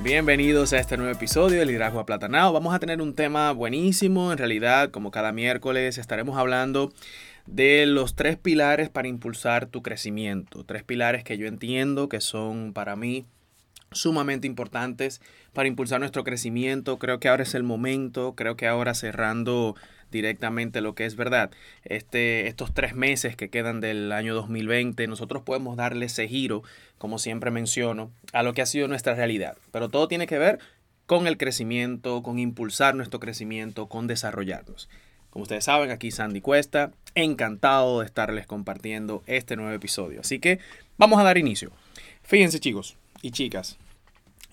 Bienvenidos a este nuevo episodio de Liderazgo Aplatanado. Vamos a tener un tema buenísimo. En realidad, como cada miércoles, estaremos hablando de los tres pilares para impulsar tu crecimiento. Tres pilares que yo entiendo que son para mí sumamente importantes para impulsar nuestro crecimiento. Creo que ahora es el momento. Creo que ahora cerrando directamente lo que es verdad. Este, estos tres meses que quedan del año 2020, nosotros podemos darle ese giro, como siempre menciono, a lo que ha sido nuestra realidad. Pero todo tiene que ver con el crecimiento, con impulsar nuestro crecimiento, con desarrollarnos. Como ustedes saben, aquí Sandy Cuesta, encantado de estarles compartiendo este nuevo episodio. Así que vamos a dar inicio. Fíjense chicos y chicas,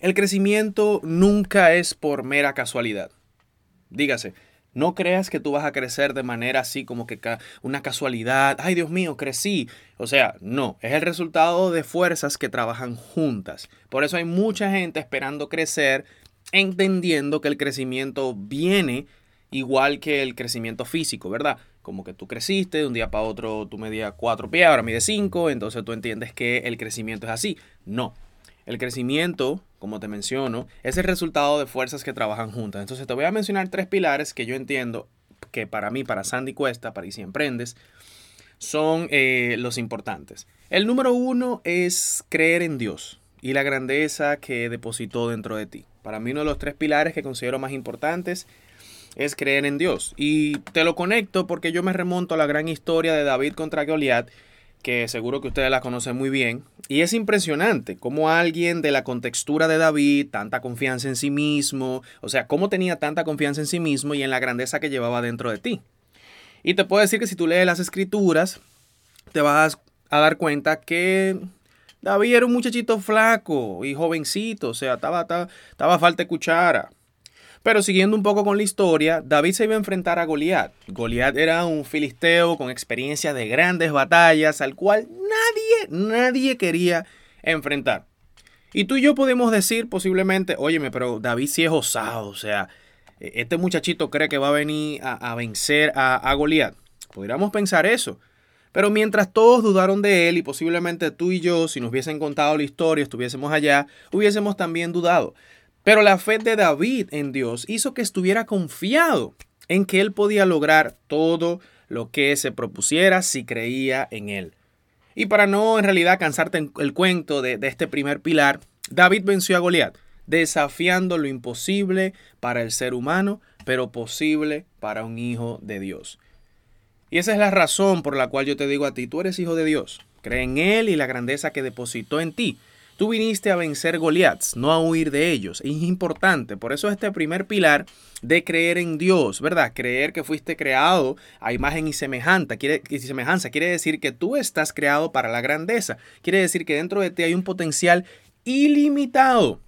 el crecimiento nunca es por mera casualidad. Dígase, no creas que tú vas a crecer de manera así como que una casualidad. Ay, Dios mío, crecí. O sea, no, es el resultado de fuerzas que trabajan juntas. Por eso hay mucha gente esperando crecer, entendiendo que el crecimiento viene igual que el crecimiento físico, ¿verdad? Como que tú creciste, de un día para otro tú medías cuatro pies, ahora mides cinco, entonces tú entiendes que el crecimiento es así. No, el crecimiento, como te menciono, es el resultado de fuerzas que trabajan juntas. Entonces te voy a mencionar tres pilares que yo entiendo que para mí, para Sandy Cuesta, para si Emprendes, son eh, los importantes. El número uno es creer en Dios y la grandeza que depositó dentro de ti. Para mí uno de los tres pilares que considero más importantes es creer en Dios. Y te lo conecto porque yo me remonto a la gran historia de David contra Goliat que seguro que ustedes la conocen muy bien. Y es impresionante cómo alguien de la contextura de David, tanta confianza en sí mismo, o sea, cómo tenía tanta confianza en sí mismo y en la grandeza que llevaba dentro de ti. Y te puedo decir que si tú lees las escrituras, te vas a dar cuenta que David era un muchachito flaco y jovencito, o sea, estaba, estaba, falta de cuchara. Pero siguiendo un poco con la historia, David se iba a enfrentar a Goliat. Goliat era un filisteo con experiencia de grandes batallas al cual nadie, nadie quería enfrentar. Y tú y yo podemos decir posiblemente, óyeme, pero David sí es osado, o sea, e-, este muchachito cree que va a venir a, vencer a, a Goliat. Podríamos pensar eso. Pero mientras todos dudaron de él y posiblemente tú y yo, si nos hubiesen contado la historia, estuviésemos allá, hubiésemos también dudado. Pero la fe de David en Dios hizo que estuviera confiado en que él podía lograr todo lo que se propusiera si creía en él. Y para no en realidad cansarte el cuento de, este primer pilar, David venció a Goliat, desafiando lo imposible para el ser humano, pero posible para un hijo de Dios. Y esa es la razón por la cual yo te digo a ti, tú eres hijo de Dios. Cree en Él y la grandeza que depositó en ti. Tú viniste a vencer Goliaths, no a huir de ellos. Es importante, por eso este primer pilar de creer en Dios, ¿verdad? Creer que fuiste creado a imagen y semejanza y semejanza. quiere decir que tú estás creado para la grandeza. Quiere decir que dentro de ti hay un potencial ilimitado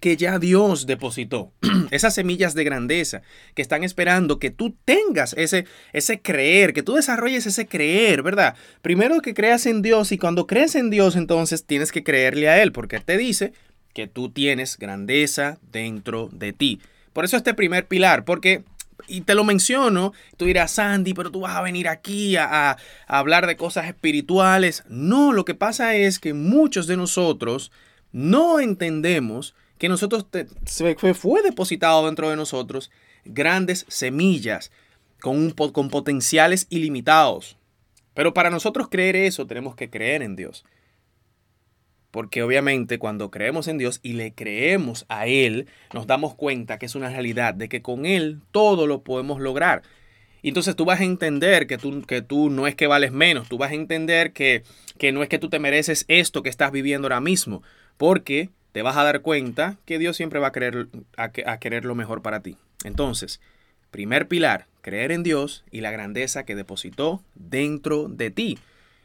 que ya Dios depositó. Esas semillas de grandeza que están esperando que tú tengas ese, ese creer, que tú desarrolles ese creer, ¿verdad? Primero que creas en Dios y cuando crees en Dios entonces tienes que creerle a Él porque te dice que tú tienes grandeza dentro de ti. Por eso este primer pilar, porque y te lo menciono, tú dirás, Sandy, pero tú vas a venir aquí a, hablar de cosas espirituales. No, lo que pasa es que muchos de nosotros no entendemos que nosotros se fue depositado dentro de nosotros grandes semillas con, con potenciales ilimitados. Pero para nosotros creer eso tenemos que creer en Dios. Porque obviamente cuando creemos en Dios y le creemos a Él, nos damos cuenta que es una realidad, de que con Él todo lo podemos lograr. Entonces tú vas a entender que tú, que tú no es que vales menos, tú vas a entender que, que no es que tú te mereces esto que estás viviendo ahora mismo, porque te vas a dar cuenta que Dios siempre va a querer, a, querer lo mejor para ti. Entonces, primer pilar, creer en Dios y la grandeza que depositó dentro de ti.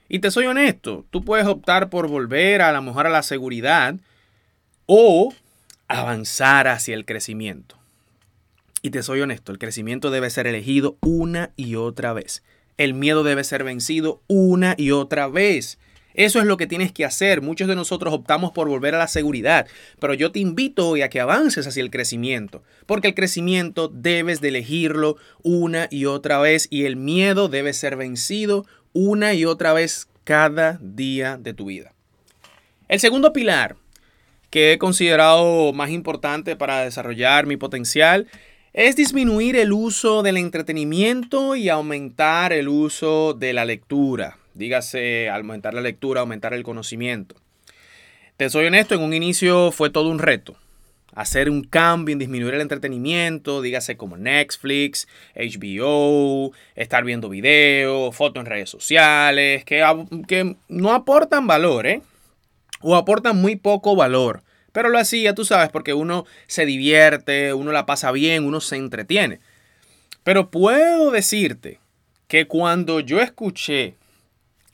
Y te soy honesto, tú puedes optar por volver a la mejor a la seguridad o avanzar hacia el crecimiento. Y te soy honesto, el crecimiento debe ser elegido una y otra vez. El miedo debe ser vencido una y otra vez. Eso es lo que tienes que hacer. Muchos de nosotros optamos por volver a la seguridad, pero yo te invito hoy a que avances hacia el crecimiento, porque el crecimiento debes de elegirlo una y otra vez y el miedo debe ser vencido una y otra vez cada día de tu vida. El segundo pilar que he considerado más importante para desarrollar mi potencial es disminuir el uso del entretenimiento y aumentar el uso de la lectura. Dígase, aumentar la lectura, aumentar el conocimiento. Te soy honesto, en un inicio fue todo un reto. Hacer un cambio en disminuir el entretenimiento, dígase como Netflix, HBO, estar viendo videos, fotos en redes sociales, que, que no aportan valor, ¿eh? O aportan muy poco valor. Pero lo hacía, tú sabes, porque uno se divierte, uno la pasa bien, uno se entretiene. Pero puedo decirte que cuando yo escuché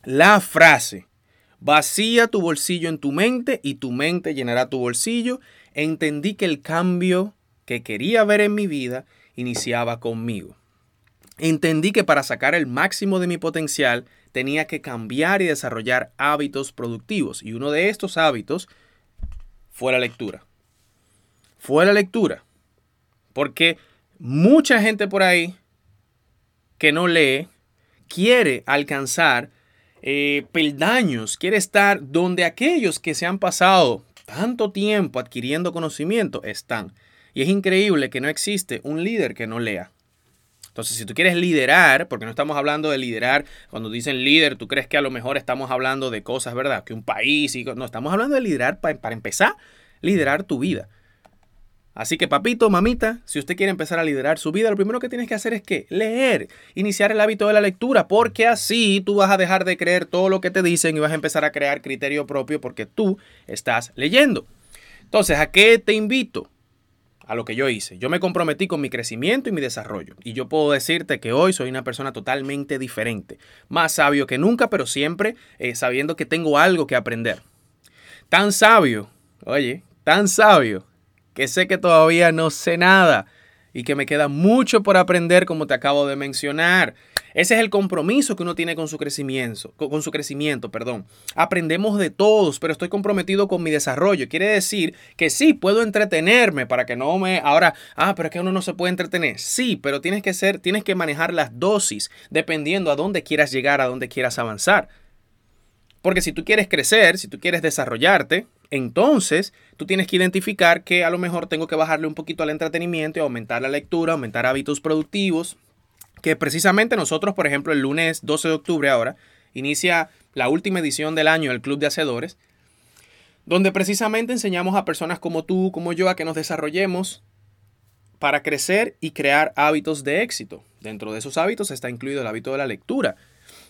la frase, vacía tu bolsillo en tu mente y tu mente llenará tu bolsillo, entendí que el cambio que quería ver en mi vida iniciaba conmigo. Entendí que para sacar el máximo de mi potencial tenía que cambiar y desarrollar hábitos productivos. Y uno de estos hábitos fue la lectura. Fue la lectura. Porque mucha gente por ahí que no lee quiere alcanzar eh, peldaños, quiere estar donde aquellos que se han pasado tanto tiempo adquiriendo conocimiento están. Y es increíble que no existe un líder que no lea. Entonces, si tú quieres liderar, porque no estamos hablando de liderar, cuando dicen líder, tú crees que a lo mejor estamos hablando de cosas, ¿verdad? Que un país y no, estamos hablando de liderar para, para empezar, liderar tu vida. Así que papito, mamita, si usted quiere empezar a liderar su vida, lo primero que tienes que hacer es que leer, iniciar el hábito de la lectura, porque así tú vas a dejar de creer todo lo que te dicen y vas a empezar a crear criterio propio porque tú estás leyendo. Entonces, ¿a qué te invito? A lo que yo hice. Yo me comprometí con mi crecimiento y mi desarrollo. Y yo puedo decirte que hoy soy una persona totalmente diferente. Más sabio que nunca, pero siempre eh, sabiendo que tengo algo que aprender. Tan sabio, oye, tan sabio que sé que todavía no sé nada y que me queda mucho por aprender como te acabo de mencionar. Ese es el compromiso que uno tiene con su crecimiento, con su crecimiento, perdón. Aprendemos de todos, pero estoy comprometido con mi desarrollo. Quiere decir que sí, puedo entretenerme para que no me ahora, ah, pero es que uno no se puede entretener. Sí, pero tienes que ser, tienes que manejar las dosis dependiendo a dónde quieras llegar, a dónde quieras avanzar. Porque si tú quieres crecer, si tú quieres desarrollarte, entonces, tú tienes que identificar que a lo mejor tengo que bajarle un poquito al entretenimiento y aumentar la lectura, aumentar hábitos productivos, que precisamente nosotros, por ejemplo, el lunes 12 de octubre ahora, inicia la última edición del año del Club de Hacedores, donde precisamente enseñamos a personas como tú, como yo, a que nos desarrollemos para crecer y crear hábitos de éxito. Dentro de esos hábitos está incluido el hábito de la lectura.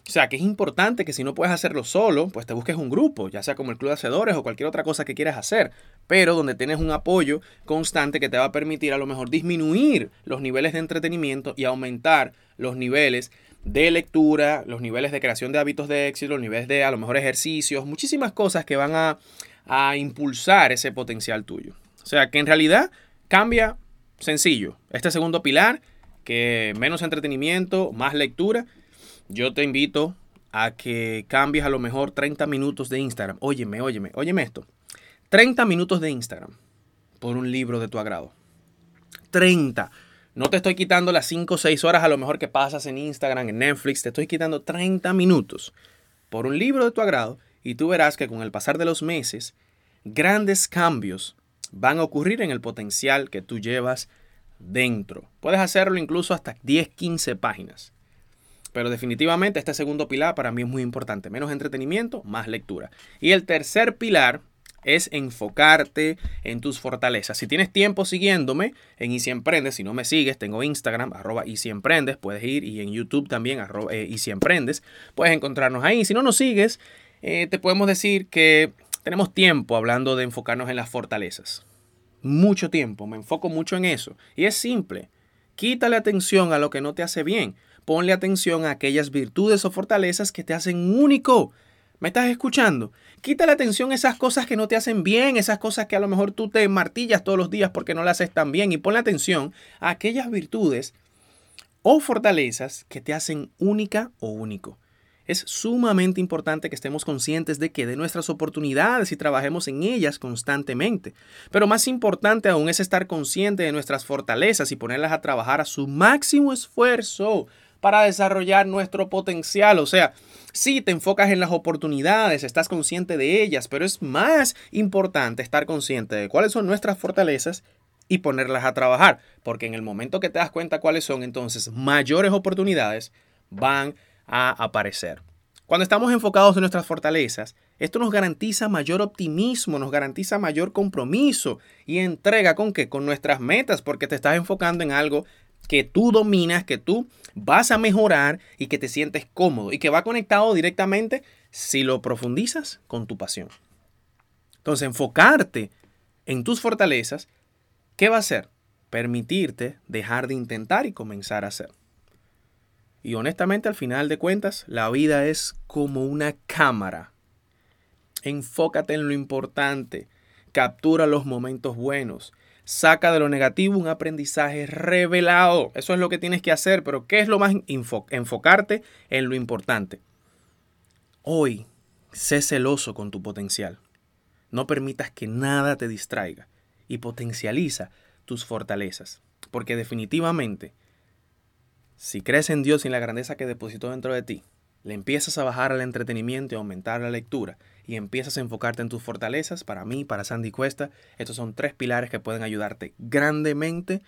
O sea, que es importante que si no puedes hacerlo solo, pues te busques un grupo, ya sea como el Club de Hacedores o cualquier otra cosa que quieras hacer, pero donde tienes un apoyo constante que te va a permitir a lo mejor disminuir los niveles de entretenimiento y aumentar los niveles de lectura, los niveles de creación de hábitos de éxito, los niveles de a lo mejor ejercicios, muchísimas cosas que van a, a impulsar ese potencial tuyo. O sea, que en realidad cambia sencillo. Este segundo pilar, que menos entretenimiento, más lectura yo te invito a que cambies a lo mejor 30 minutos de Instagram. Óyeme, óyeme, óyeme esto. 30 minutos de Instagram por un libro de tu agrado. 30. No te estoy quitando las 5 o 6 horas a lo mejor que pasas en Instagram, en Netflix. Te estoy quitando 30 minutos por un libro de tu agrado y tú verás que con el pasar de los meses, grandes cambios van a ocurrir en el potencial que tú llevas dentro. Puedes hacerlo incluso hasta 10, 15 páginas. Pero definitivamente este segundo pilar para mí es muy importante. Menos entretenimiento, más lectura. Y el tercer pilar es enfocarte en tus fortalezas. Si tienes tiempo siguiéndome en Easy Emprendes, si no me sigues, tengo Instagram, arroba Easy Emprendes, puedes ir y en YouTube también, arroba eh, Easy Emprendes, puedes encontrarnos ahí. Si no nos sigues, eh, te podemos decir que tenemos tiempo hablando de enfocarnos en las fortalezas. Mucho tiempo, me enfoco mucho en eso. Y es simple, quítale atención a lo que no te hace bien ponle atención a aquellas virtudes o fortalezas que te hacen único. ¿Me estás escuchando? Quita la atención a esas cosas que no te hacen bien, esas cosas que a lo mejor tú te martillas todos los días porque no las haces tan bien y pon la atención a aquellas virtudes o fortalezas que te hacen única o único. Es sumamente importante que estemos conscientes de que de nuestras oportunidades y trabajemos en ellas constantemente. Pero más importante aún es estar consciente de nuestras fortalezas y ponerlas a trabajar a su máximo esfuerzo para desarrollar nuestro potencial. O sea, si te enfocas en las oportunidades, estás consciente de ellas, pero es más importante estar consciente de cuáles son nuestras fortalezas y ponerlas a trabajar, porque en el momento que te das cuenta cuáles son, entonces mayores oportunidades van a aparecer. Cuando estamos enfocados en nuestras fortalezas, esto nos garantiza mayor optimismo, nos garantiza mayor compromiso y entrega con qué? Con nuestras metas, porque te estás enfocando en algo que tú dominas, que tú vas a mejorar y que te sientes cómodo y que va conectado directamente si lo profundizas con tu pasión. Entonces, enfocarte en tus fortalezas, ¿qué va a hacer? Permitirte dejar de intentar y comenzar a hacer. Y honestamente, al final de cuentas, la vida es como una cámara. Enfócate en lo importante, captura los momentos buenos, saca de lo negativo un aprendizaje revelado. Eso es lo que tienes que hacer, pero ¿qué es lo más enfocarte en lo importante? Hoy, sé celoso con tu potencial. No permitas que nada te distraiga y potencializa tus fortalezas, porque definitivamente si crees en Dios y en la grandeza que depositó dentro de ti, le empiezas a bajar al entretenimiento y aumentar la lectura y empiezas a enfocarte en tus fortalezas, para mí, para Sandy Cuesta, estos son tres pilares que pueden ayudarte grandemente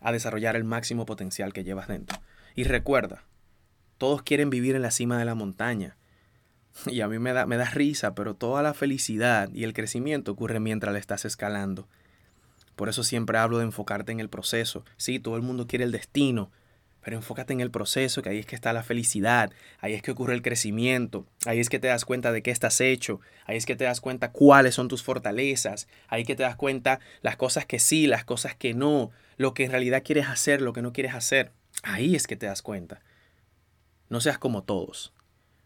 a desarrollar el máximo potencial que llevas dentro. Y recuerda, todos quieren vivir en la cima de la montaña. Y a mí me da, me da risa, pero toda la felicidad y el crecimiento ocurre mientras le estás escalando. Por eso siempre hablo de enfocarte en el proceso. Sí, todo el mundo quiere el destino, pero enfócate en el proceso, que ahí es que está la felicidad, ahí es que ocurre el crecimiento, ahí es que te das cuenta de qué estás hecho, ahí es que te das cuenta cuáles son tus fortalezas, ahí es que te das cuenta las cosas que sí, las cosas que no, lo que en realidad quieres hacer, lo que no quieres hacer. Ahí es que te das cuenta. No seas como todos,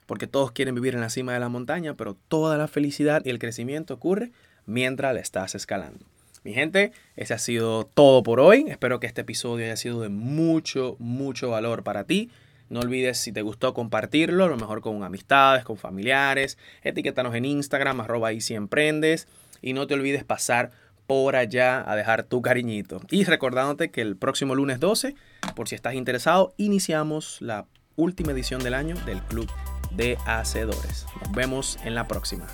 porque todos quieren vivir en la cima de la montaña, pero toda la felicidad y el crecimiento ocurre mientras la estás escalando. Mi gente, ese ha sido todo por hoy. Espero que este episodio haya sido de mucho, mucho valor para ti. No olvides si te gustó compartirlo, a lo mejor con amistades, con familiares. Etiquétanos en Instagram, arroba y si emprendes. Y no te olvides pasar por allá a dejar tu cariñito. Y recordándote que el próximo lunes 12, por si estás interesado, iniciamos la última edición del año del Club de Hacedores. Nos vemos en la próxima.